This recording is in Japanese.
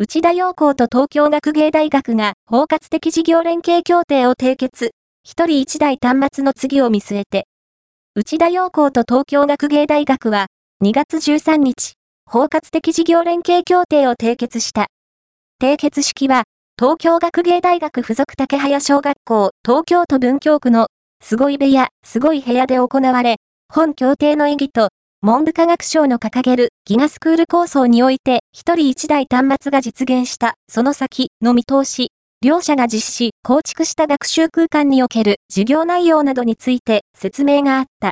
内田洋高と東京学芸大学が包括的事業連携協定を締結。一人一台端末の次を見据えて。内田洋高と東京学芸大学は2月13日、包括的事業連携協定を締結した。締結式は東京学芸大学附属竹早小学校東京都文京区のすごい部屋、すごい部屋で行われ、本協定の意義と文部科学省の掲げるギガスクール構想において一人一台端末が実現したその先の見通し、両者が実施、構築した学習空間における授業内容などについて説明があった。